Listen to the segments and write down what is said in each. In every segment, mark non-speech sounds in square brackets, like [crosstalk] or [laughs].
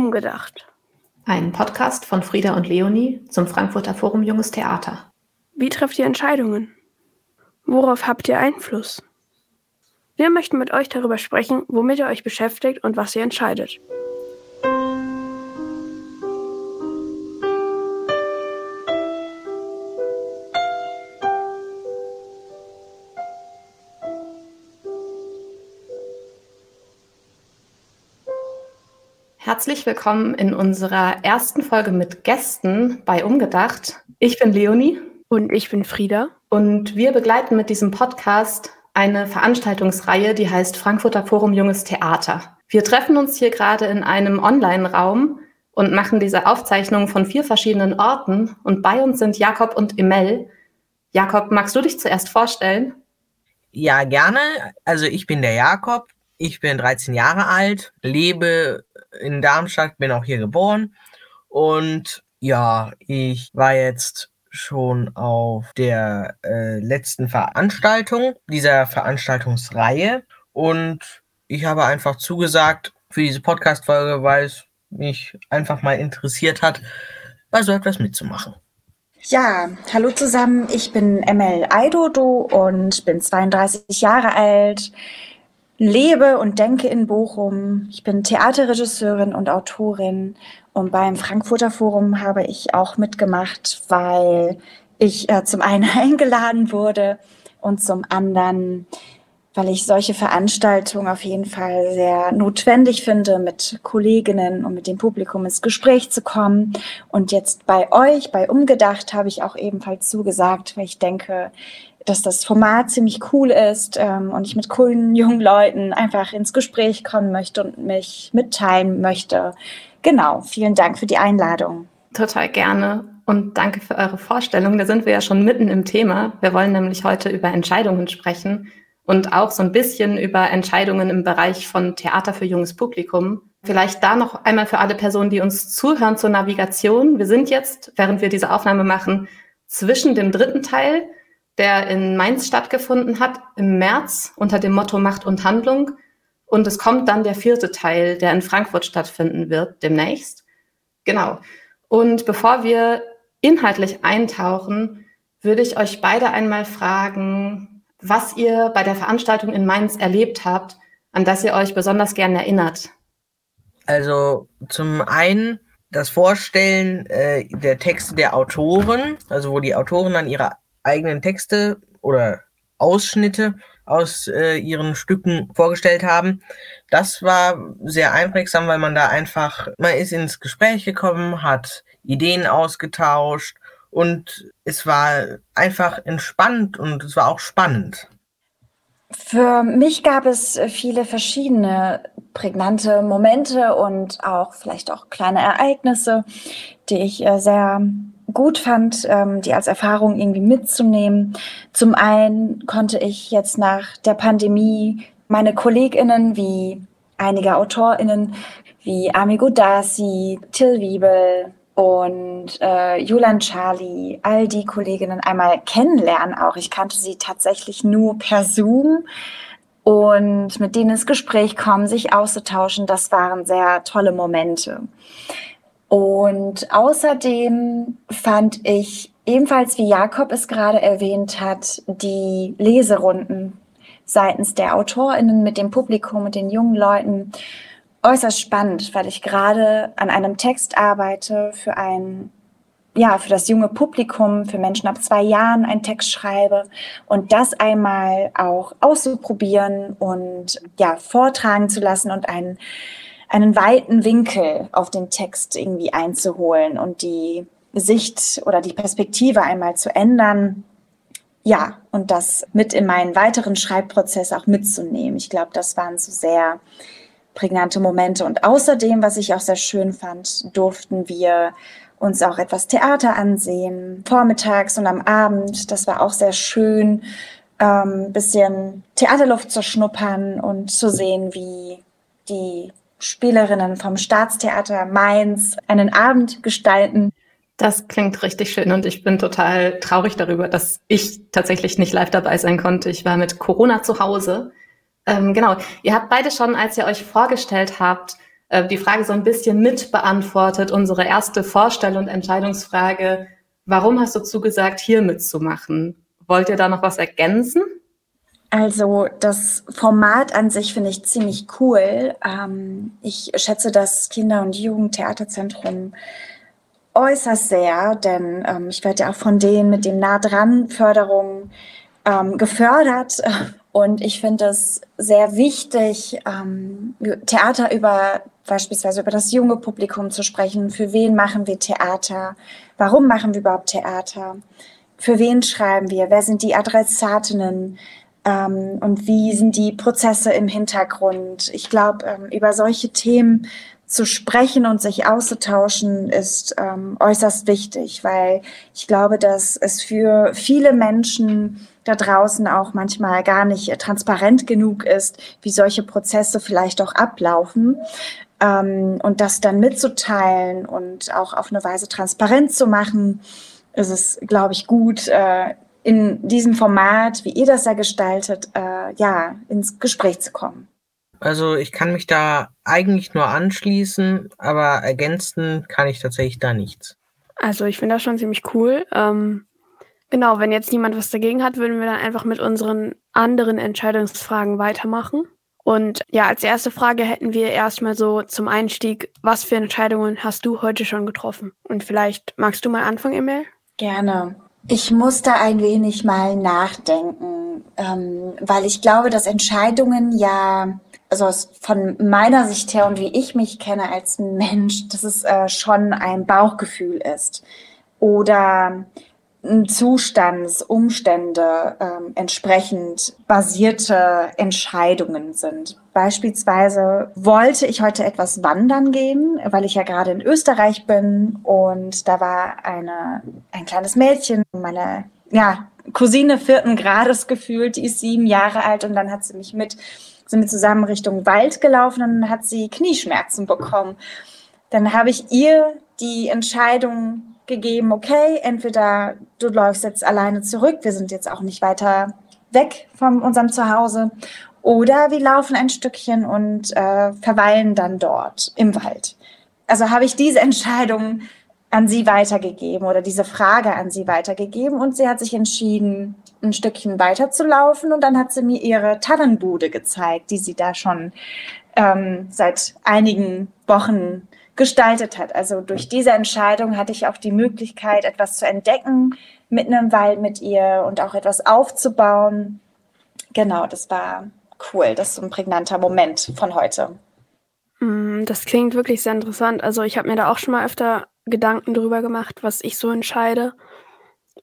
Umgedacht. Ein Podcast von Frieda und Leonie zum Frankfurter Forum Junges Theater. Wie trefft ihr Entscheidungen? Worauf habt ihr Einfluss? Wir möchten mit euch darüber sprechen, womit ihr euch beschäftigt und was ihr entscheidet. Herzlich willkommen in unserer ersten Folge mit Gästen bei Umgedacht. Ich bin Leonie. Und ich bin Frieda. Und wir begleiten mit diesem Podcast eine Veranstaltungsreihe, die heißt Frankfurter Forum Junges Theater. Wir treffen uns hier gerade in einem Online-Raum und machen diese Aufzeichnung von vier verschiedenen Orten. Und bei uns sind Jakob und Emel. Jakob, magst du dich zuerst vorstellen? Ja, gerne. Also ich bin der Jakob. Ich bin 13 Jahre alt, lebe in Darmstadt, bin auch hier geboren. Und ja, ich war jetzt schon auf der äh, letzten Veranstaltung dieser Veranstaltungsreihe und ich habe einfach zugesagt für diese Podcast-Folge, weil es mich einfach mal interessiert hat, bei so etwas mitzumachen. Ja, hallo zusammen. Ich bin ML Aidodo und bin 32 Jahre alt lebe und denke in Bochum. Ich bin Theaterregisseurin und Autorin und beim Frankfurter Forum habe ich auch mitgemacht, weil ich äh, zum einen [laughs] eingeladen wurde und zum anderen, weil ich solche Veranstaltungen auf jeden Fall sehr notwendig finde, mit Kolleginnen und mit dem Publikum ins Gespräch zu kommen. Und jetzt bei euch, bei Umgedacht, habe ich auch ebenfalls zugesagt, weil ich denke, dass das Format ziemlich cool ist ähm, und ich mit coolen [laughs] jungen Leuten einfach ins Gespräch kommen möchte und mich mitteilen möchte. Genau, vielen Dank für die Einladung. Total gerne und danke für eure Vorstellung. Da sind wir ja schon mitten im Thema. Wir wollen nämlich heute über Entscheidungen sprechen und auch so ein bisschen über Entscheidungen im Bereich von Theater für junges Publikum. Vielleicht da noch einmal für alle Personen, die uns zuhören zur Navigation. Wir sind jetzt, während wir diese Aufnahme machen, zwischen dem dritten Teil der in Mainz stattgefunden hat im März unter dem Motto Macht und Handlung. Und es kommt dann der vierte Teil, der in Frankfurt stattfinden wird demnächst. Genau. Und bevor wir inhaltlich eintauchen, würde ich euch beide einmal fragen, was ihr bei der Veranstaltung in Mainz erlebt habt, an das ihr euch besonders gern erinnert. Also zum einen das Vorstellen äh, der Texte der Autoren, also wo die Autoren dann ihre eigenen Texte oder Ausschnitte aus äh, ihren Stücken vorgestellt haben. Das war sehr einprägsam, weil man da einfach, man ist ins Gespräch gekommen, hat Ideen ausgetauscht und es war einfach entspannt und es war auch spannend. Für mich gab es viele verschiedene prägnante Momente und auch vielleicht auch kleine Ereignisse, die ich äh, sehr gut fand, ähm, die als Erfahrung irgendwie mitzunehmen. Zum einen konnte ich jetzt nach der Pandemie meine KollegInnen wie einige AutorInnen wie Ami Godasi, Till Wiebel und äh, Julian Charlie, all die Kolleginnen einmal kennenlernen auch. Ich kannte sie tatsächlich nur per Zoom und mit denen ins Gespräch kommen, sich auszutauschen, das waren sehr tolle Momente. Und außerdem fand ich ebenfalls, wie Jakob es gerade erwähnt hat, die Leserunden seitens der AutorInnen mit dem Publikum, mit den jungen Leuten äußerst spannend, weil ich gerade an einem Text arbeite für ein ja, für das junge Publikum, für Menschen ab zwei Jahren einen Text schreibe und das einmal auch auszuprobieren und ja, vortragen zu lassen und einen einen weiten Winkel auf den Text irgendwie einzuholen und die Sicht oder die Perspektive einmal zu ändern. Ja, und das mit in meinen weiteren Schreibprozess auch mitzunehmen. Ich glaube, das waren so sehr prägnante Momente. Und außerdem, was ich auch sehr schön fand, durften wir uns auch etwas Theater ansehen, vormittags und am Abend. Das war auch sehr schön, ähm, bisschen Theaterluft zu schnuppern und zu sehen, wie die Spielerinnen vom Staatstheater Mainz einen Abend gestalten. Das klingt richtig schön und ich bin total traurig darüber, dass ich tatsächlich nicht live dabei sein konnte. Ich war mit Corona zu Hause. Ähm, genau, ihr habt beide schon, als ihr euch vorgestellt habt, äh, die Frage so ein bisschen mit beantwortet, unsere erste Vorstell- und Entscheidungsfrage. Warum hast du zugesagt, hier mitzumachen? Wollt ihr da noch was ergänzen? Also das Format an sich finde ich ziemlich cool. Ähm, ich schätze das Kinder- und Jugendtheaterzentrum äußerst sehr, denn ähm, ich werde ja auch von denen mit dem Nah dran Förderung ähm, gefördert. [laughs] Und ich finde es sehr wichtig, ähm, Theater über beispielsweise über das junge Publikum zu sprechen. Für wen machen wir Theater? Warum machen wir überhaupt Theater? Für wen schreiben wir? Wer sind die Adressatinnen? Ähm, und wie sind die Prozesse im Hintergrund? Ich glaube, ähm, über solche Themen zu sprechen und sich auszutauschen ist ähm, äußerst wichtig, weil ich glaube, dass es für viele Menschen da draußen auch manchmal gar nicht transparent genug ist, wie solche Prozesse vielleicht auch ablaufen. Ähm, und das dann mitzuteilen und auch auf eine Weise transparent zu machen, ist es, glaube ich, gut, äh, in diesem Format, wie ihr das ja gestaltet, äh, ja, ins Gespräch zu kommen. Also ich kann mich da eigentlich nur anschließen, aber ergänzen kann ich tatsächlich da nichts. Also ich finde das schon ziemlich cool. Ähm, genau, wenn jetzt niemand was dagegen hat, würden wir dann einfach mit unseren anderen Entscheidungsfragen weitermachen. Und ja, als erste Frage hätten wir erstmal so zum Einstieg, was für Entscheidungen hast du heute schon getroffen? Und vielleicht magst du mal anfangen, Emil? Gerne. Ich musste ein wenig mal nachdenken, ähm, weil ich glaube, dass Entscheidungen ja also von meiner Sicht her und wie ich mich kenne als Mensch, dass es äh, schon ein Bauchgefühl ist. Oder Zustands, Umstände ähm, entsprechend basierte Entscheidungen sind. Beispielsweise wollte ich heute etwas wandern gehen, weil ich ja gerade in Österreich bin und da war eine, ein kleines Mädchen, meine ja, Cousine vierten Grades gefühlt, die ist sieben Jahre alt und dann hat sie mich mit sind wir zusammen Richtung Wald gelaufen und dann hat sie Knieschmerzen bekommen. Dann habe ich ihr die Entscheidung gegeben, okay, entweder du läufst jetzt alleine zurück, wir sind jetzt auch nicht weiter weg von unserem Zuhause, oder wir laufen ein Stückchen und äh, verweilen dann dort im Wald. Also habe ich diese Entscheidung an sie weitergegeben oder diese Frage an sie weitergegeben und sie hat sich entschieden, ein Stückchen weiter zu laufen und dann hat sie mir ihre Tannenbude gezeigt, die sie da schon ähm, seit einigen Wochen gestaltet hat. Also durch diese Entscheidung hatte ich auch die Möglichkeit, etwas zu entdecken mitten im Wald mit ihr und auch etwas aufzubauen. Genau, das war cool. Das ist so ein prägnanter Moment von heute. Mm, das klingt wirklich sehr interessant. Also ich habe mir da auch schon mal öfter Gedanken drüber gemacht, was ich so entscheide.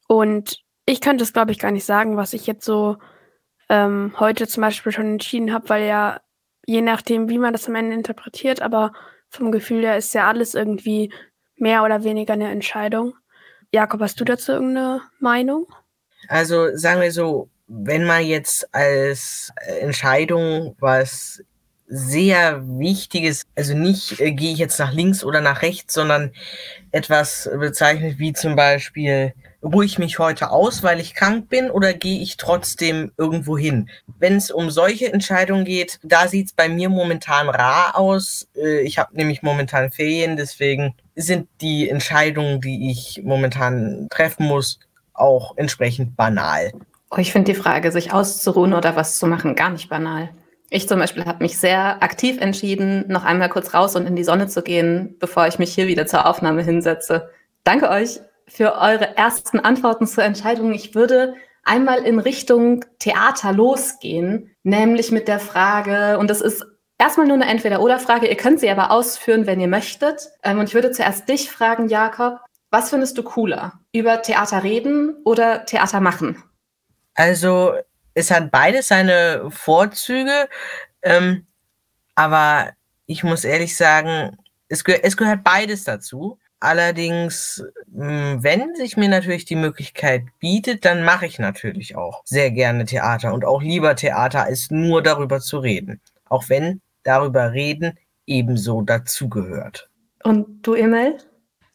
Und ich könnte es, glaube ich, gar nicht sagen, was ich jetzt so ähm, heute zum Beispiel schon entschieden habe, weil ja je nachdem, wie man das am Ende interpretiert, aber vom Gefühl her ist ja alles irgendwie mehr oder weniger eine Entscheidung. Jakob, hast du dazu irgendeine Meinung? Also sagen wir so, wenn man jetzt als Entscheidung was sehr wichtiges, also nicht äh, gehe ich jetzt nach links oder nach rechts, sondern etwas bezeichnet wie zum Beispiel, ruhe ich mich heute aus, weil ich krank bin oder gehe ich trotzdem irgendwo hin? Wenn es um solche Entscheidungen geht, da sieht es bei mir momentan rar aus. Äh, ich habe nämlich momentan Ferien, deswegen sind die Entscheidungen, die ich momentan treffen muss, auch entsprechend banal. Oh, ich finde die Frage, sich auszuruhen oder was zu machen, gar nicht banal. Ich zum Beispiel habe mich sehr aktiv entschieden, noch einmal kurz raus und in die Sonne zu gehen, bevor ich mich hier wieder zur Aufnahme hinsetze. Danke euch für eure ersten Antworten zur Entscheidung. Ich würde einmal in Richtung Theater losgehen, nämlich mit der Frage, und das ist erstmal nur eine Entweder-Oder-Frage, ihr könnt sie aber ausführen, wenn ihr möchtet. Ähm, und ich würde zuerst dich fragen, Jakob, was findest du cooler? Über Theater reden oder Theater machen? Also es hat beides seine Vorzüge, ähm, aber ich muss ehrlich sagen, es, ge es gehört beides dazu. Allerdings, hm, wenn sich mir natürlich die Möglichkeit bietet, dann mache ich natürlich auch sehr gerne Theater und auch lieber Theater, als nur darüber zu reden. Auch wenn darüber reden ebenso dazugehört. Und du, Emil?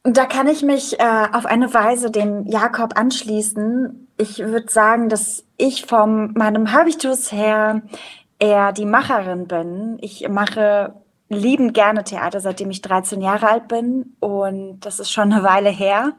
Da kann ich mich äh, auf eine Weise dem Jakob anschließen. Ich würde sagen, dass ich von meinem Habitus her eher die Macherin bin. Ich mache liebend gerne Theater, seitdem ich 13 Jahre alt bin und das ist schon eine Weile her.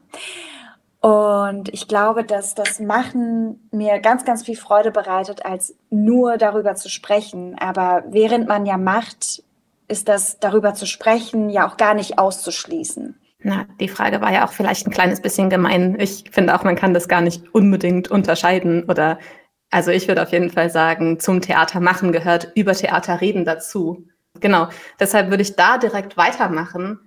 Und ich glaube, dass das Machen mir ganz, ganz viel Freude bereitet, als nur darüber zu sprechen. Aber während man ja macht, ist das darüber zu sprechen ja auch gar nicht auszuschließen. Na, die Frage war ja auch vielleicht ein kleines bisschen gemein. Ich finde auch, man kann das gar nicht unbedingt unterscheiden oder also ich würde auf jeden Fall sagen, zum Theater machen gehört über Theater reden dazu. Genau. Deshalb würde ich da direkt weitermachen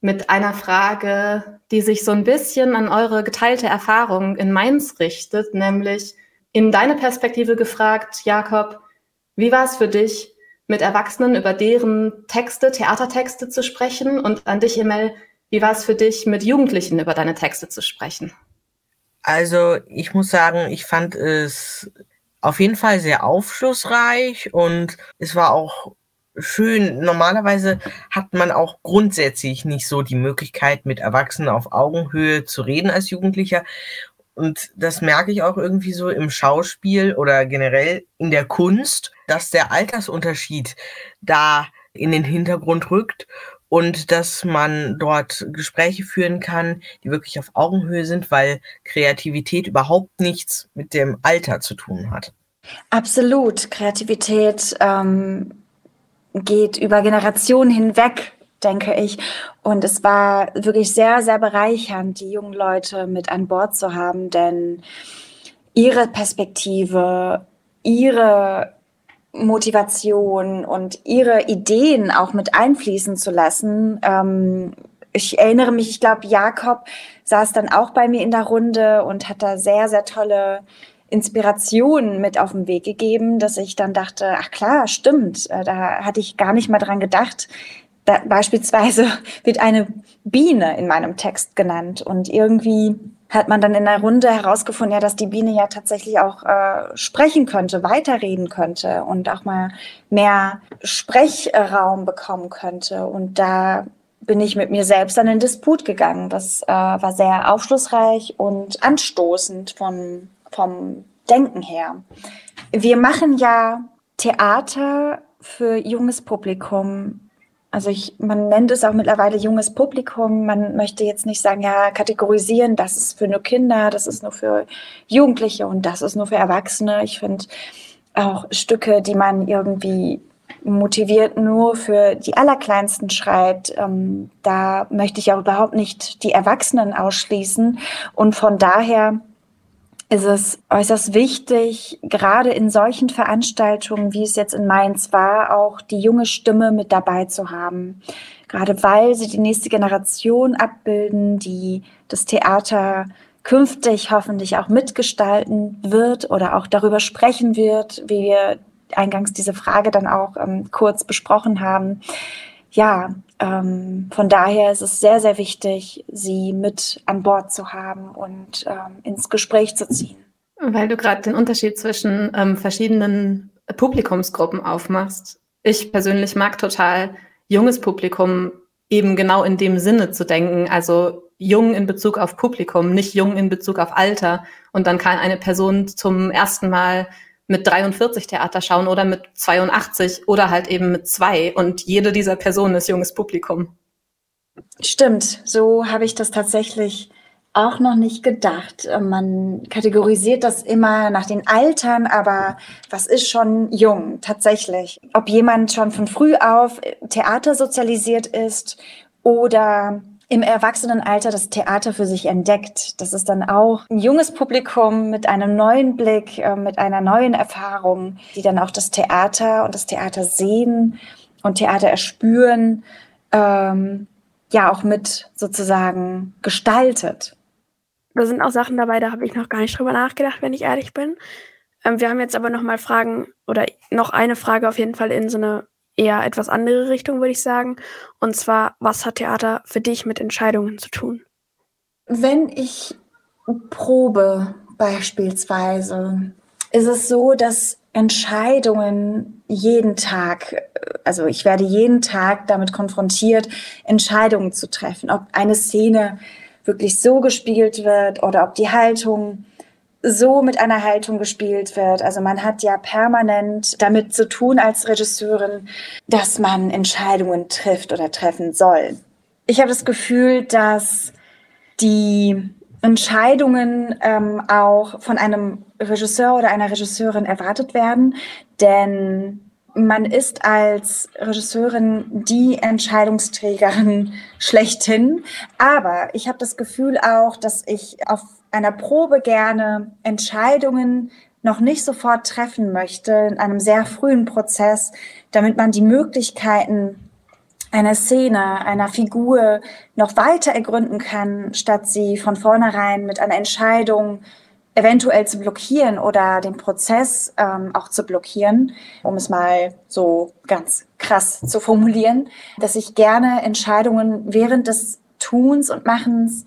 mit einer Frage, die sich so ein bisschen an eure geteilte Erfahrung in Mainz richtet, nämlich in deine Perspektive gefragt, Jakob, wie war es für dich, mit Erwachsenen über deren Texte, Theatertexte zu sprechen? Und an dich, Emel, wie war es für dich, mit Jugendlichen über deine Texte zu sprechen? Also ich muss sagen, ich fand es auf jeden Fall sehr aufschlussreich und es war auch schön. Normalerweise hat man auch grundsätzlich nicht so die Möglichkeit, mit Erwachsenen auf Augenhöhe zu reden als Jugendlicher. Und das merke ich auch irgendwie so im Schauspiel oder generell in der Kunst, dass der Altersunterschied da in den Hintergrund rückt und dass man dort Gespräche führen kann, die wirklich auf Augenhöhe sind, weil Kreativität überhaupt nichts mit dem Alter zu tun hat. Absolut. Kreativität ähm, geht über Generationen hinweg, denke ich. Und es war wirklich sehr, sehr bereichernd, die jungen Leute mit an Bord zu haben, denn ihre Perspektive, ihre Motivation und ihre Ideen auch mit einfließen zu lassen. Ähm, ich erinnere mich, ich glaube, Jakob saß dann auch bei mir in der Runde und hat da sehr, sehr tolle Inspirationen mit auf den Weg gegeben, dass ich dann dachte, ach klar, stimmt, äh, da hatte ich gar nicht mal dran gedacht. Da, beispielsweise [laughs] wird eine Biene in meinem Text genannt und irgendwie hat man dann in der Runde herausgefunden, ja, dass die Biene ja tatsächlich auch äh, sprechen könnte, weiterreden könnte und auch mal mehr Sprechraum bekommen könnte. Und da bin ich mit mir selbst an den Disput gegangen. Das äh, war sehr aufschlussreich und anstoßend von, vom Denken her. Wir machen ja Theater für junges Publikum also ich, man nennt es auch mittlerweile junges Publikum. Man möchte jetzt nicht sagen, ja, kategorisieren, das ist für nur Kinder, das ist nur für Jugendliche und das ist nur für Erwachsene. Ich finde auch Stücke, die man irgendwie motiviert nur für die Allerkleinsten schreibt, ähm, da möchte ich auch überhaupt nicht die Erwachsenen ausschließen. Und von daher ist es äußerst wichtig, gerade in solchen Veranstaltungen, wie es jetzt in Mainz war, auch die junge Stimme mit dabei zu haben. Gerade weil sie die nächste Generation abbilden, die das Theater künftig hoffentlich auch mitgestalten wird oder auch darüber sprechen wird, wie wir eingangs diese Frage dann auch ähm, kurz besprochen haben. Ja, ähm, von daher ist es sehr, sehr wichtig, sie mit an Bord zu haben und ähm, ins Gespräch zu ziehen. Weil du gerade den Unterschied zwischen ähm, verschiedenen Publikumsgruppen aufmachst. Ich persönlich mag total junges Publikum eben genau in dem Sinne zu denken. Also jung in Bezug auf Publikum, nicht jung in Bezug auf Alter. Und dann kann eine Person zum ersten Mal mit 43 Theater schauen oder mit 82 oder halt eben mit zwei. Und jede dieser Personen ist junges Publikum. Stimmt, so habe ich das tatsächlich auch noch nicht gedacht. Man kategorisiert das immer nach den Altern, aber was ist schon jung tatsächlich? Ob jemand schon von früh auf Theater sozialisiert ist oder im Erwachsenenalter das Theater für sich entdeckt. Das ist dann auch ein junges Publikum mit einem neuen Blick, äh, mit einer neuen Erfahrung, die dann auch das Theater und das Theater sehen und Theater erspüren, ähm, ja auch mit sozusagen gestaltet. Da sind auch Sachen dabei, da habe ich noch gar nicht drüber nachgedacht, wenn ich ehrlich bin. Ähm, wir haben jetzt aber noch mal Fragen oder noch eine Frage auf jeden Fall in so eine eher etwas andere Richtung, würde ich sagen. Und zwar, was hat Theater für dich mit Entscheidungen zu tun? Wenn ich probe beispielsweise, ist es so, dass Entscheidungen jeden Tag, also ich werde jeden Tag damit konfrontiert, Entscheidungen zu treffen, ob eine Szene wirklich so gespielt wird oder ob die Haltung so mit einer Haltung gespielt wird. Also man hat ja permanent damit zu tun als Regisseurin, dass man Entscheidungen trifft oder treffen soll. Ich habe das Gefühl, dass die Entscheidungen ähm, auch von einem Regisseur oder einer Regisseurin erwartet werden, denn man ist als Regisseurin die Entscheidungsträgerin [laughs] schlechthin. Aber ich habe das Gefühl auch, dass ich auf einer Probe gerne Entscheidungen noch nicht sofort treffen möchte, in einem sehr frühen Prozess, damit man die Möglichkeiten einer Szene, einer Figur noch weiter ergründen kann, statt sie von vornherein mit einer Entscheidung eventuell zu blockieren oder den Prozess ähm, auch zu blockieren, um es mal so ganz krass zu formulieren, dass ich gerne Entscheidungen während des Tuns und Machens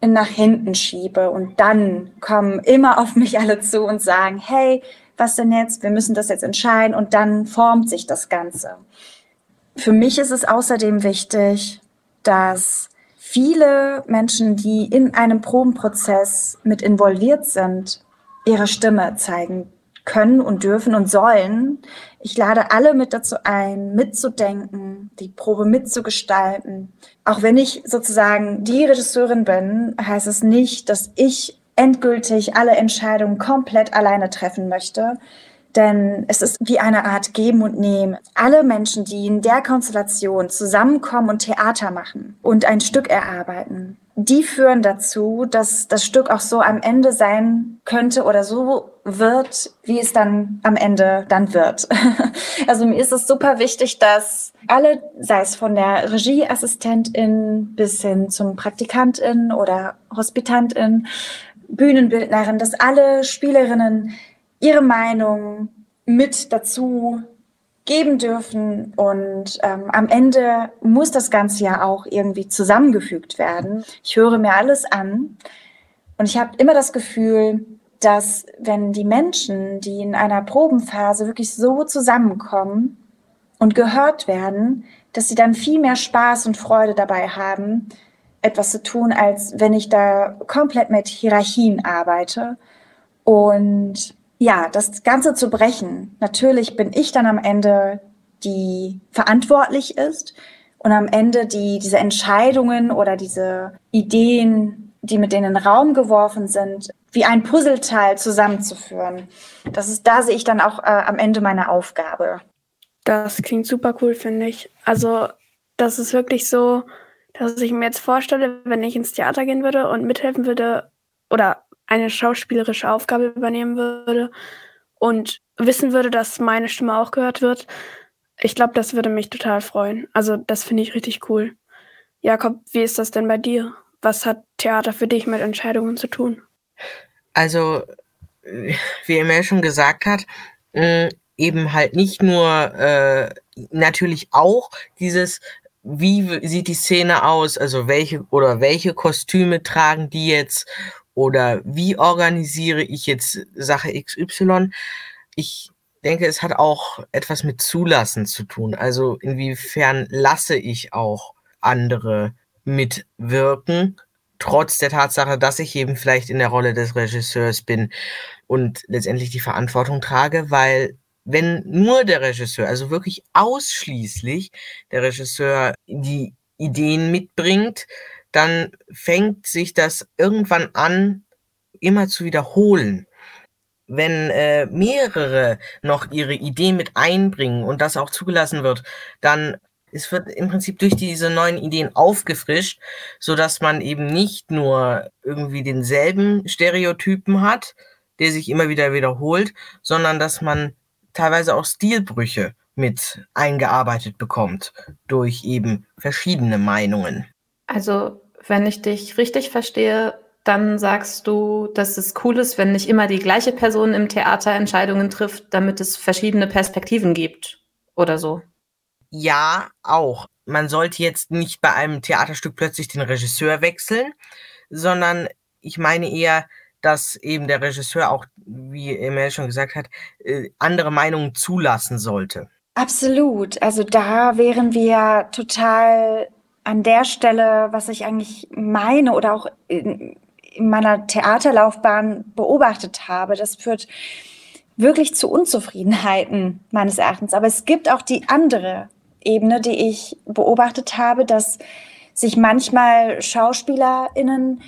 nach hinten schiebe und dann kommen immer auf mich alle zu und sagen, hey, was denn jetzt? Wir müssen das jetzt entscheiden und dann formt sich das Ganze. Für mich ist es außerdem wichtig, dass viele Menschen, die in einem Probenprozess mit involviert sind, ihre Stimme zeigen können und dürfen und sollen. Ich lade alle mit dazu ein, mitzudenken, die Probe mitzugestalten. Auch wenn ich sozusagen die Regisseurin bin, heißt es nicht, dass ich endgültig alle Entscheidungen komplett alleine treffen möchte, denn es ist wie eine Art Geben und Nehmen. Alle Menschen, die in der Konstellation zusammenkommen und Theater machen und ein Stück erarbeiten, die führen dazu, dass das Stück auch so am Ende sein könnte oder so wird, wie es dann am Ende dann wird. [laughs] also mir ist es super wichtig, dass alle, sei es von der Regieassistentin bis hin zum Praktikantin oder Hospitantin, Bühnenbildnerin, dass alle Spielerinnen ihre Meinung mit dazu geben dürfen. Und ähm, am Ende muss das Ganze ja auch irgendwie zusammengefügt werden. Ich höre mir alles an und ich habe immer das Gefühl, dass wenn die Menschen, die in einer Probenphase wirklich so zusammenkommen und gehört werden, dass sie dann viel mehr Spaß und Freude dabei haben, etwas zu tun, als wenn ich da komplett mit Hierarchien arbeite. Und ja, das Ganze zu brechen. Natürlich bin ich dann am Ende, die verantwortlich ist und am Ende die, diese Entscheidungen oder diese Ideen, die mit denen in den Raum geworfen sind, wie ein Puzzleteil zusammenzuführen. Das ist, da sehe ich dann auch äh, am Ende meine Aufgabe. Das klingt super cool, finde ich. Also, das ist wirklich so, dass ich mir jetzt vorstelle, wenn ich ins Theater gehen würde und mithelfen würde oder eine schauspielerische Aufgabe übernehmen würde und wissen würde, dass meine Stimme auch gehört wird, ich glaube, das würde mich total freuen. Also das finde ich richtig cool. Jakob, wie ist das denn bei dir? Was hat Theater für dich mit Entscheidungen zu tun? Also, wie Emil schon gesagt hat, äh, eben halt nicht nur äh, natürlich auch dieses, wie sieht die Szene aus, also welche oder welche Kostüme tragen die jetzt oder wie organisiere ich jetzt Sache XY? Ich denke, es hat auch etwas mit Zulassen zu tun. Also inwiefern lasse ich auch andere mitwirken, trotz der Tatsache, dass ich eben vielleicht in der Rolle des Regisseurs bin und letztendlich die Verantwortung trage, weil wenn nur der Regisseur, also wirklich ausschließlich der Regisseur die Ideen mitbringt, dann fängt sich das irgendwann an, immer zu wiederholen. Wenn äh, mehrere noch ihre Idee mit einbringen und das auch zugelassen wird, dann es wird im Prinzip durch diese neuen Ideen aufgefrischt, so dass man eben nicht nur irgendwie denselben Stereotypen hat, der sich immer wieder wiederholt, sondern dass man teilweise auch Stilbrüche mit eingearbeitet bekommt durch eben verschiedene Meinungen. Also, wenn ich dich richtig verstehe, dann sagst du, dass es cool ist, wenn nicht immer die gleiche Person im Theater Entscheidungen trifft, damit es verschiedene Perspektiven gibt oder so. Ja, auch. Man sollte jetzt nicht bei einem Theaterstück plötzlich den Regisseur wechseln, sondern ich meine eher, dass eben der Regisseur auch, wie Emil schon gesagt hat, äh, andere Meinungen zulassen sollte. Absolut. Also da wären wir total an der Stelle, was ich eigentlich meine oder auch in meiner Theaterlaufbahn beobachtet habe, das führt wirklich zu Unzufriedenheiten meines Erachtens. Aber es gibt auch die andere Ebene, die ich beobachtet habe, dass sich manchmal SchauspielerInnen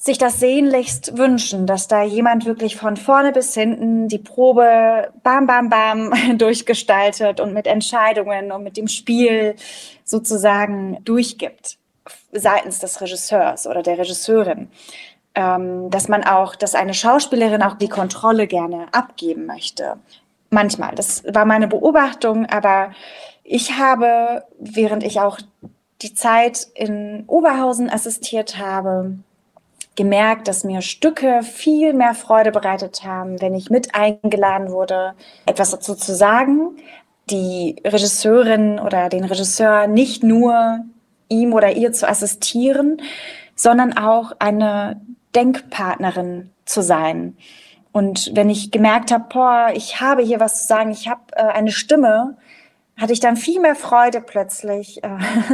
sich das sehnlichst wünschen, dass da jemand wirklich von vorne bis hinten die Probe bam, bam, bam [laughs] durchgestaltet und mit Entscheidungen und mit dem Spiel sozusagen durchgibt seitens des Regisseurs oder der Regisseurin. Ähm, dass man auch, dass eine Schauspielerin auch die Kontrolle gerne abgeben möchte. Manchmal, das war meine Beobachtung, aber ich habe, während ich auch die Zeit in Oberhausen assistiert habe, gemerkt, dass mir Stücke viel mehr Freude bereitet haben, wenn ich mit eingeladen wurde, etwas dazu zu sagen, die Regisseurin oder den Regisseur nicht nur ihm oder ihr zu assistieren, sondern auch eine Denkpartnerin zu sein. Und wenn ich gemerkt habe, boah, ich habe hier was zu sagen, ich habe äh, eine Stimme, hatte ich dann viel mehr Freude plötzlich, äh,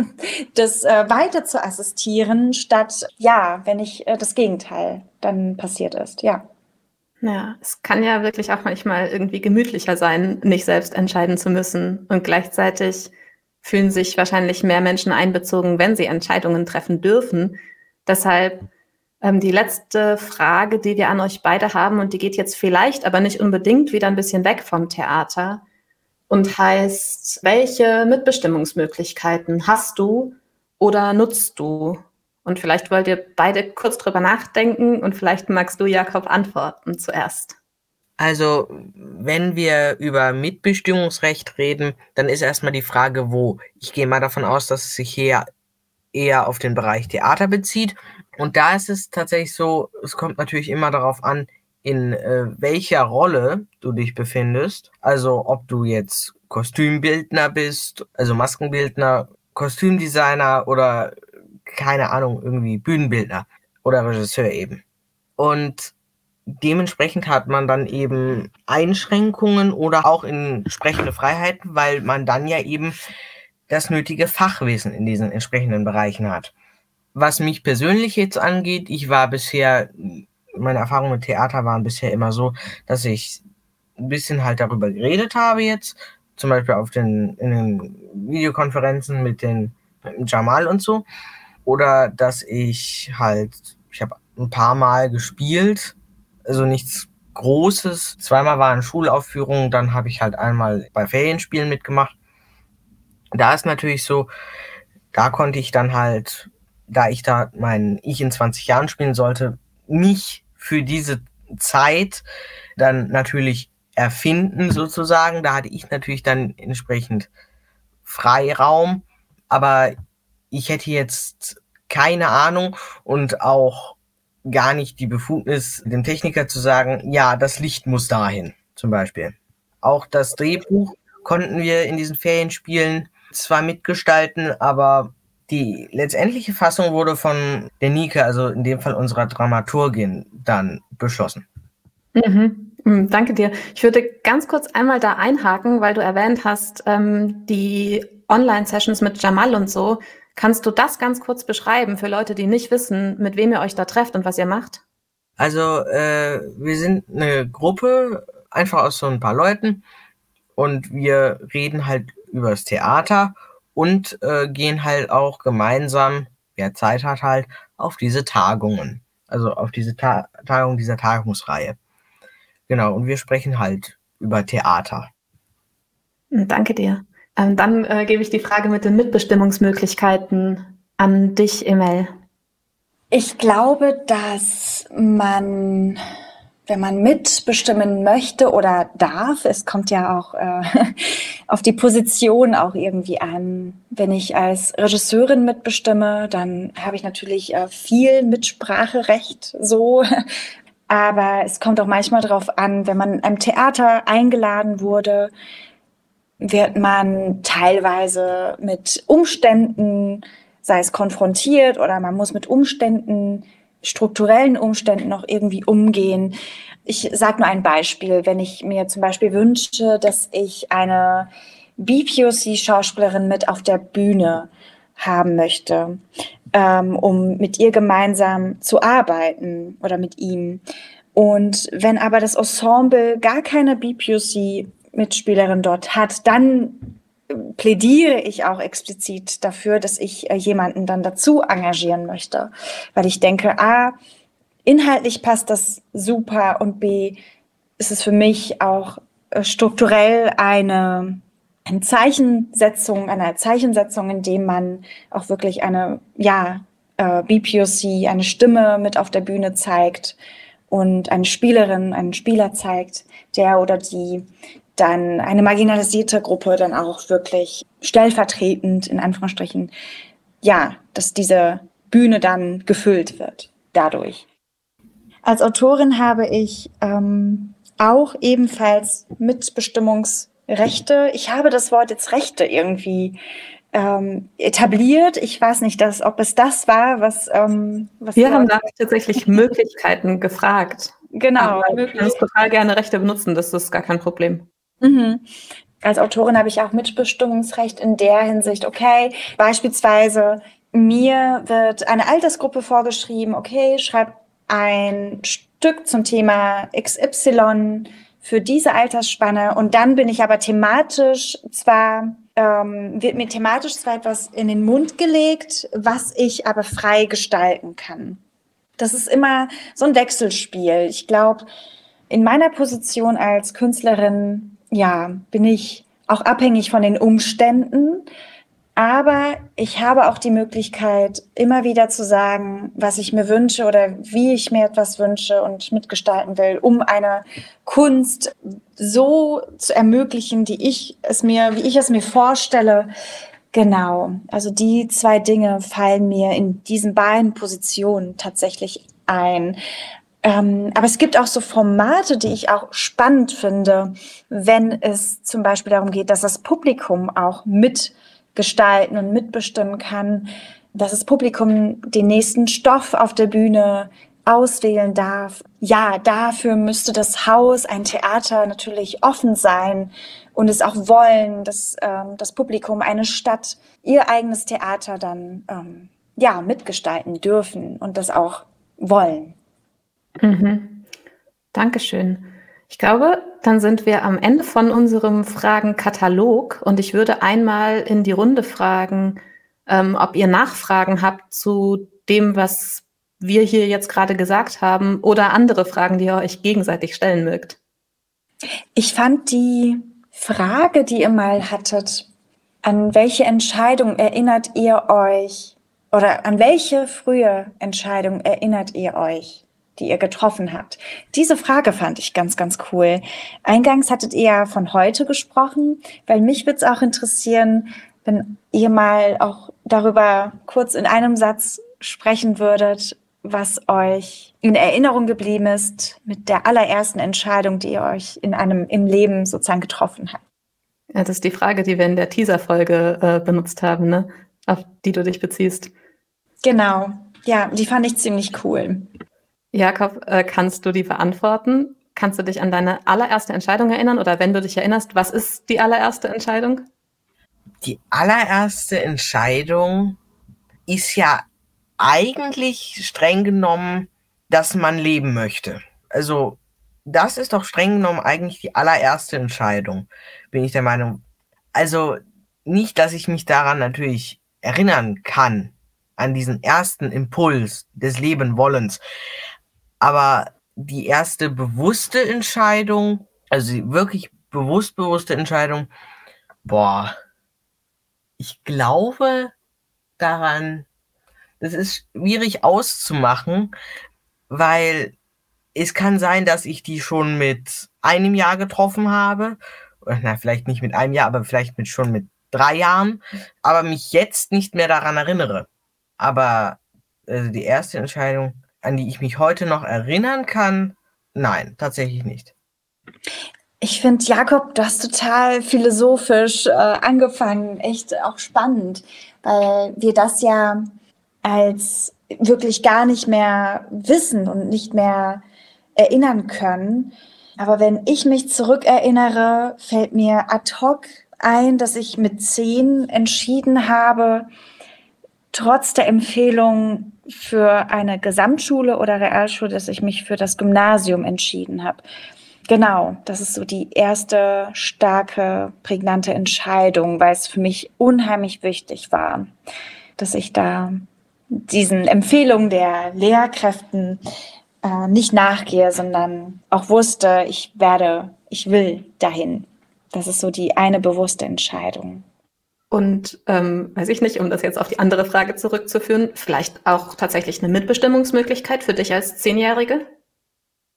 [laughs] das äh, weiter zu assistieren, statt ja, wenn ich äh, das Gegenteil dann passiert ist, ja. Ja, es kann ja wirklich auch manchmal irgendwie gemütlicher sein, nicht selbst entscheiden zu müssen. Und gleichzeitig fühlen sich wahrscheinlich mehr Menschen einbezogen, wenn sie Entscheidungen treffen dürfen. Deshalb ähm, die letzte Frage, die wir an euch beide haben, und die geht jetzt vielleicht, aber nicht unbedingt wieder ein bisschen weg vom Theater und heißt, welche Mitbestimmungsmöglichkeiten hast du oder nutzt du? Und vielleicht wollt ihr beide kurz drüber nachdenken und vielleicht magst du, Jakob, antworten zuerst. Also, wenn wir über Mitbestimmungsrecht reden, dann ist erstmal die Frage, wo. Ich gehe mal davon aus, dass es sich hier eher auf den Bereich Theater bezieht. Und da ist es tatsächlich so, es kommt natürlich immer darauf an, in äh, welcher Rolle du dich befindest. Also ob du jetzt Kostümbildner bist, also Maskenbildner, Kostümdesigner oder keine Ahnung, irgendwie Bühnenbildner oder Regisseur eben. Und dementsprechend hat man dann eben Einschränkungen oder auch entsprechende Freiheiten, weil man dann ja eben das nötige Fachwissen in diesen entsprechenden Bereichen hat. Was mich persönlich jetzt angeht, ich war bisher meine Erfahrungen mit Theater waren bisher immer so, dass ich ein bisschen halt darüber geredet habe jetzt, zum Beispiel auf den, in den Videokonferenzen mit den mit Jamal und so. Oder dass ich halt, ich habe ein paar Mal gespielt, also nichts Großes. Zweimal waren Schulaufführungen, dann habe ich halt einmal bei Ferienspielen mitgemacht. Da ist natürlich so, da konnte ich dann halt, da ich da mein Ich in 20 Jahren spielen sollte, mich für diese Zeit dann natürlich erfinden sozusagen. Da hatte ich natürlich dann entsprechend Freiraum, aber ich hätte jetzt keine Ahnung und auch gar nicht die Befugnis, dem Techniker zu sagen, ja, das Licht muss dahin, zum Beispiel. Auch das Drehbuch konnten wir in diesen Ferienspielen zwar mitgestalten, aber die letztendliche Fassung wurde von der Nike, also in dem Fall unserer Dramaturgin, dann beschlossen. Mhm. mhm. Danke dir. Ich würde ganz kurz einmal da einhaken, weil du erwähnt hast, ähm, die Online-Sessions mit Jamal und so. Kannst du das ganz kurz beschreiben für Leute, die nicht wissen, mit wem ihr euch da trefft und was ihr macht? Also, äh, wir sind eine Gruppe, einfach aus so ein paar Leuten und wir reden halt über das Theater und äh, gehen halt auch gemeinsam, wer Zeit hat halt, auf diese Tagungen. Also auf diese Ta Tagung dieser Tagungsreihe. Genau, und wir sprechen halt über Theater. Danke dir. Ähm, dann äh, gebe ich die Frage mit den Mitbestimmungsmöglichkeiten an dich, Emel. Ich glaube, dass man wenn man mitbestimmen möchte oder darf, es kommt ja auch äh, [laughs] auf die Position auch irgendwie an. Wenn ich als Regisseurin mitbestimme, dann habe ich natürlich äh, viel Mitspracherecht so. [laughs] Aber es kommt auch manchmal darauf an, wenn man einem Theater eingeladen wurde, wird man teilweise mit Umständen, sei es konfrontiert oder man muss mit Umständen strukturellen Umständen noch irgendwie umgehen. Ich sage nur ein Beispiel. Wenn ich mir zum Beispiel wünsche, dass ich eine BPOC-Schauspielerin mit auf der Bühne haben möchte, ähm, um mit ihr gemeinsam zu arbeiten oder mit ihm. Und wenn aber das Ensemble gar keine BPUC-Mitspielerin dort hat, dann plädiere ich auch explizit dafür, dass ich äh, jemanden dann dazu engagieren möchte, weil ich denke, a, inhaltlich passt das super und b, ist es für mich auch äh, strukturell eine, eine Zeichensetzung, eine Zeichensetzung, in dem man auch wirklich eine, ja, äh, BPOC, eine Stimme mit auf der Bühne zeigt und eine Spielerin, einen Spieler zeigt, der oder die dann eine marginalisierte Gruppe dann auch wirklich stellvertretend, in Anführungsstrichen, ja, dass diese Bühne dann gefüllt wird dadurch. Als Autorin habe ich ähm, auch ebenfalls Mitbestimmungsrechte. Ich habe das Wort jetzt Rechte irgendwie ähm, etabliert. Ich weiß nicht, dass, ob es das war, was. Ähm, was Wir haben da tatsächlich [laughs] Möglichkeiten gefragt. Genau. Du kannst total gerne Rechte benutzen, das ist gar kein Problem. Mhm. Als Autorin habe ich auch Mitbestimmungsrecht in der Hinsicht, okay, beispielsweise mir wird eine Altersgruppe vorgeschrieben, okay, schreib ein Stück zum Thema XY für diese Altersspanne und dann bin ich aber thematisch zwar ähm, wird mir thematisch zwar etwas in den Mund gelegt, was ich aber frei gestalten kann. Das ist immer so ein Wechselspiel. Ich glaube, in meiner Position als Künstlerin, ja, bin ich auch abhängig von den Umständen. Aber ich habe auch die Möglichkeit, immer wieder zu sagen, was ich mir wünsche oder wie ich mir etwas wünsche und mitgestalten will, um eine Kunst so zu ermöglichen, die ich es mir, wie ich es mir vorstelle. Genau. Also die zwei Dinge fallen mir in diesen beiden Positionen tatsächlich ein. Ähm, aber es gibt auch so Formate, die ich auch spannend finde, wenn es zum Beispiel darum geht, dass das Publikum auch mit gestalten und mitbestimmen kann, dass das Publikum den nächsten Stoff auf der Bühne auswählen darf. Ja, dafür müsste das Haus, ein Theater natürlich offen sein und es auch wollen, dass ähm, das Publikum, eine Stadt, ihr eigenes Theater dann ähm, ja mitgestalten dürfen und das auch wollen. Mhm. Dankeschön. Ich glaube, dann sind wir am Ende von unserem Fragenkatalog und ich würde einmal in die Runde fragen, ähm, ob ihr Nachfragen habt zu dem, was wir hier jetzt gerade gesagt haben oder andere Fragen, die ihr euch gegenseitig stellen mögt. Ich fand die Frage, die ihr mal hattet, an welche Entscheidung erinnert ihr euch oder an welche frühe Entscheidung erinnert ihr euch? Die ihr getroffen habt? Diese Frage fand ich ganz, ganz cool. Eingangs hattet ihr ja von heute gesprochen, weil mich würde es auch interessieren, wenn ihr mal auch darüber kurz in einem Satz sprechen würdet, was euch in Erinnerung geblieben ist mit der allerersten Entscheidung, die ihr euch in einem im Leben sozusagen getroffen habt. Ja, das ist die Frage, die wir in der Teaser-Folge äh, benutzt haben, ne? auf die du dich beziehst. Genau. Ja, die fand ich ziemlich cool. Jakob, äh, kannst du die beantworten? Kannst du dich an deine allererste Entscheidung erinnern? Oder wenn du dich erinnerst, was ist die allererste Entscheidung? Die allererste Entscheidung ist ja eigentlich streng genommen, dass man leben möchte. Also das ist doch streng genommen eigentlich die allererste Entscheidung, bin ich der Meinung. Also nicht, dass ich mich daran natürlich erinnern kann, an diesen ersten Impuls des Lebenwollens. Aber die erste bewusste Entscheidung, also wirklich bewusst bewusste Entscheidung, boah, ich glaube daran, das ist schwierig auszumachen, weil es kann sein, dass ich die schon mit einem Jahr getroffen habe. Na, vielleicht nicht mit einem Jahr, aber vielleicht mit schon mit drei Jahren, aber mich jetzt nicht mehr daran erinnere. Aber also die erste Entscheidung, an die ich mich heute noch erinnern kann, nein, tatsächlich nicht. Ich finde, Jakob, du hast total philosophisch äh, angefangen, echt auch spannend, weil wir das ja als wirklich gar nicht mehr wissen und nicht mehr erinnern können. Aber wenn ich mich zurückerinnere, fällt mir ad hoc ein, dass ich mit zehn entschieden habe, trotz der Empfehlung für eine Gesamtschule oder Realschule, dass ich mich für das Gymnasium entschieden habe. Genau, das ist so die erste starke, prägnante Entscheidung, weil es für mich unheimlich wichtig war, dass ich da diesen Empfehlungen der Lehrkräften äh, nicht nachgehe, sondern auch wusste, ich werde, ich will dahin. Das ist so die eine bewusste Entscheidung. Und ähm, weiß ich nicht, um das jetzt auf die andere Frage zurückzuführen, vielleicht auch tatsächlich eine Mitbestimmungsmöglichkeit für dich als Zehnjährige?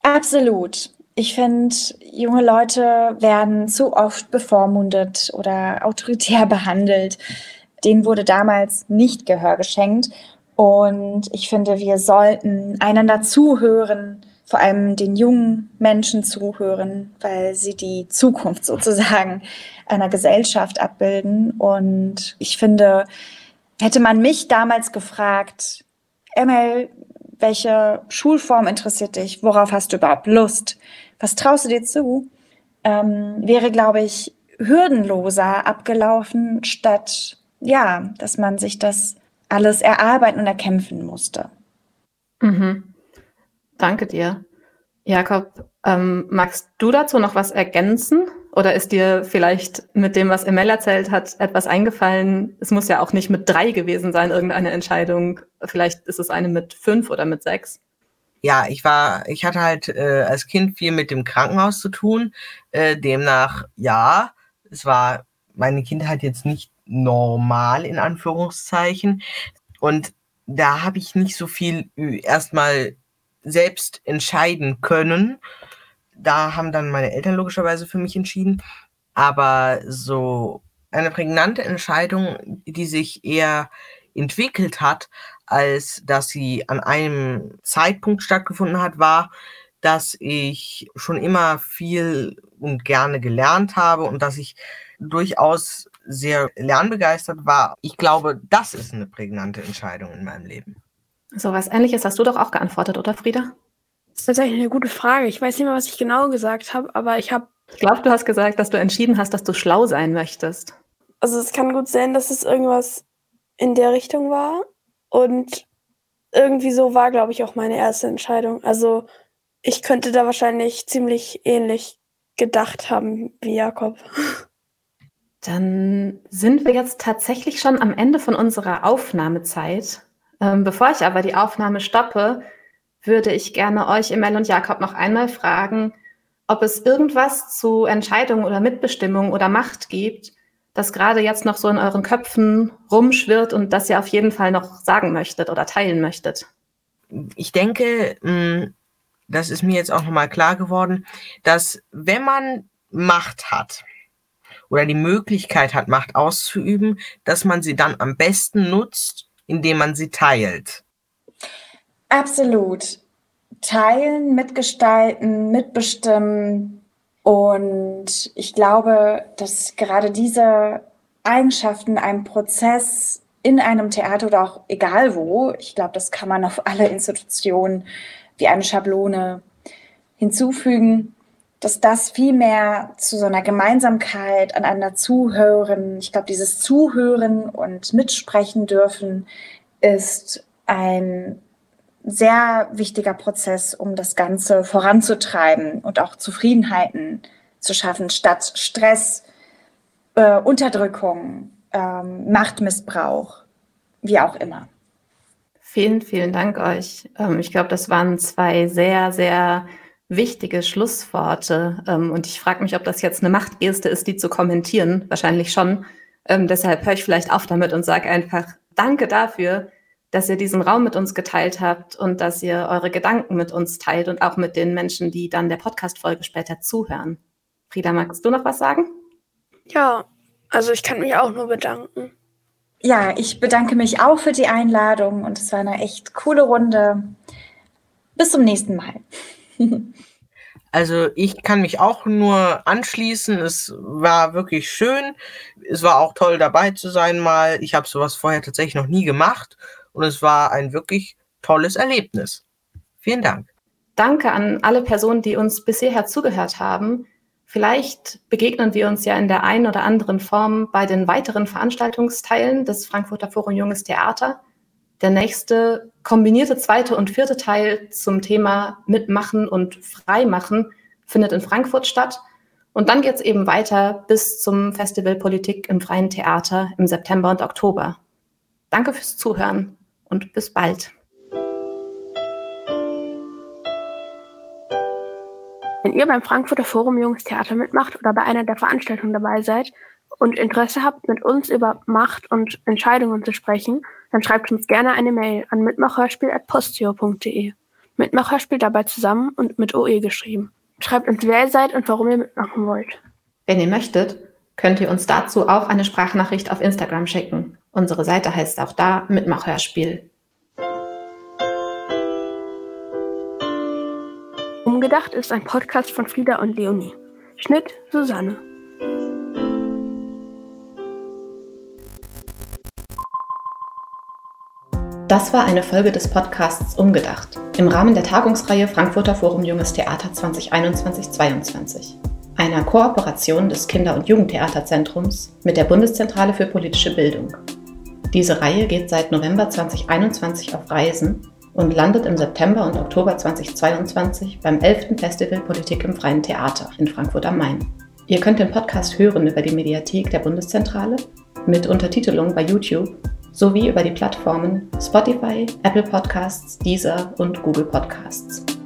Absolut. Ich finde, junge Leute werden zu oft bevormundet oder autoritär [laughs] behandelt. Denen wurde damals nicht Gehör geschenkt. Und ich finde, wir sollten einander zuhören, vor allem den jungen Menschen zuhören, weil sie die Zukunft sozusagen einer Gesellschaft abbilden. Und ich finde, hätte man mich damals gefragt, Emil, welche Schulform interessiert dich? Worauf hast du überhaupt Lust? Was traust du dir zu? Ähm, wäre, glaube ich, hürdenloser abgelaufen, statt, ja, dass man sich das alles erarbeiten und erkämpfen musste. Mhm. Danke dir. Jakob, ähm, magst du dazu noch was ergänzen? Oder ist dir vielleicht mit dem, was Emel erzählt hat, etwas eingefallen? Es muss ja auch nicht mit drei gewesen sein, irgendeine Entscheidung. Vielleicht ist es eine mit fünf oder mit sechs. Ja, ich war, ich hatte halt äh, als Kind viel mit dem Krankenhaus zu tun. Äh, demnach, ja, es war meine Kindheit jetzt nicht normal in Anführungszeichen. Und da habe ich nicht so viel erstmal selbst entscheiden können. Da haben dann meine Eltern logischerweise für mich entschieden. Aber so eine prägnante Entscheidung, die sich eher entwickelt hat, als dass sie an einem Zeitpunkt stattgefunden hat, war, dass ich schon immer viel und gerne gelernt habe und dass ich durchaus sehr lernbegeistert war. Ich glaube, das ist eine prägnante Entscheidung in meinem Leben. So was ähnliches hast du doch auch geantwortet, oder Frieda? Das ist tatsächlich eine gute Frage. Ich weiß nicht mehr, was ich genau gesagt habe, aber ich habe. Ich glaube, du hast gesagt, dass du entschieden hast, dass du schlau sein möchtest. Also es kann gut sein, dass es irgendwas in der Richtung war. Und irgendwie so war, glaube ich, auch meine erste Entscheidung. Also ich könnte da wahrscheinlich ziemlich ähnlich gedacht haben wie Jakob. Dann sind wir jetzt tatsächlich schon am Ende von unserer Aufnahmezeit. Ähm, bevor ich aber die Aufnahme stoppe, würde ich gerne euch, Emel und Jakob, noch einmal fragen, ob es irgendwas zu Entscheidungen oder Mitbestimmung oder Macht gibt, das gerade jetzt noch so in euren Köpfen rumschwirrt und das ihr auf jeden Fall noch sagen möchtet oder teilen möchtet. Ich denke, mm, das ist mir jetzt auch nochmal klar geworden, dass wenn man Macht hat, oder die Möglichkeit hat, Macht auszuüben, dass man sie dann am besten nutzt, indem man sie teilt. Absolut. Teilen, mitgestalten, mitbestimmen. Und ich glaube, dass gerade diese Eigenschaften einem Prozess in einem Theater oder auch egal wo, ich glaube, das kann man auf alle Institutionen wie eine Schablone hinzufügen, dass das viel mehr zu so einer Gemeinsamkeit, aneinander zuhören, ich glaube, dieses Zuhören und mitsprechen dürfen ist ein sehr wichtiger Prozess, um das Ganze voranzutreiben und auch Zufriedenheiten zu schaffen, statt Stress, äh, Unterdrückung, ähm, Machtmissbrauch, wie auch immer. Vielen, vielen Dank euch. Ähm, ich glaube, das waren zwei sehr, sehr wichtige Schlussworte. Ähm, und ich frage mich, ob das jetzt eine Machtgeste ist, die zu kommentieren. Wahrscheinlich schon. Ähm, deshalb höre ich vielleicht auf damit und sage einfach Danke dafür, dass ihr diesen Raum mit uns geteilt habt und dass ihr eure Gedanken mit uns teilt und auch mit den Menschen, die dann der Podcast-Folge später zuhören. Frieda, magst du noch was sagen? Ja, also ich kann mich auch nur bedanken. Ja, ich bedanke mich auch für die Einladung und es war eine echt coole Runde. Bis zum nächsten Mal. [laughs] Also ich kann mich auch nur anschließen. Es war wirklich schön. Es war auch toll dabei zu sein mal. Ich habe sowas vorher tatsächlich noch nie gemacht und es war ein wirklich tolles Erlebnis. Vielen Dank. Danke an alle Personen, die uns bisher zugehört haben. Vielleicht begegnen wir uns ja in der einen oder anderen Form bei den weiteren Veranstaltungsteilen des Frankfurter Forum Junges Theater. Der nächste kombinierte zweite und vierte Teil zum Thema Mitmachen und Freimachen findet in Frankfurt statt. Und dann geht es eben weiter bis zum Festival Politik im Freien Theater im September und Oktober. Danke fürs Zuhören und bis bald. Wenn ihr beim Frankfurter Forum Junges Theater mitmacht oder bei einer der Veranstaltungen dabei seid und Interesse habt, mit uns über Macht und Entscheidungen zu sprechen, dann schreibt uns gerne eine Mail an mitmachhörspiel.postio.de. Mitmachhörspiel dabei zusammen und mit OE geschrieben. Schreibt uns, wer ihr seid und warum ihr mitmachen wollt. Wenn ihr möchtet, könnt ihr uns dazu auch eine Sprachnachricht auf Instagram schicken. Unsere Seite heißt auch da Mitmachhörspiel. Umgedacht ist ein Podcast von Frieda und Leonie. Schnitt Susanne. Das war eine Folge des Podcasts Umgedacht im Rahmen der Tagungsreihe Frankfurter Forum Junges Theater 2021-22, einer Kooperation des Kinder- und Jugendtheaterzentrums mit der Bundeszentrale für politische Bildung. Diese Reihe geht seit November 2021 auf Reisen und landet im September und Oktober 2022 beim 11. Festival Politik im Freien Theater in Frankfurt am Main. Ihr könnt den Podcast hören über die Mediathek der Bundeszentrale mit Untertitelung bei YouTube sowie über die Plattformen Spotify, Apple Podcasts, Deezer und Google Podcasts.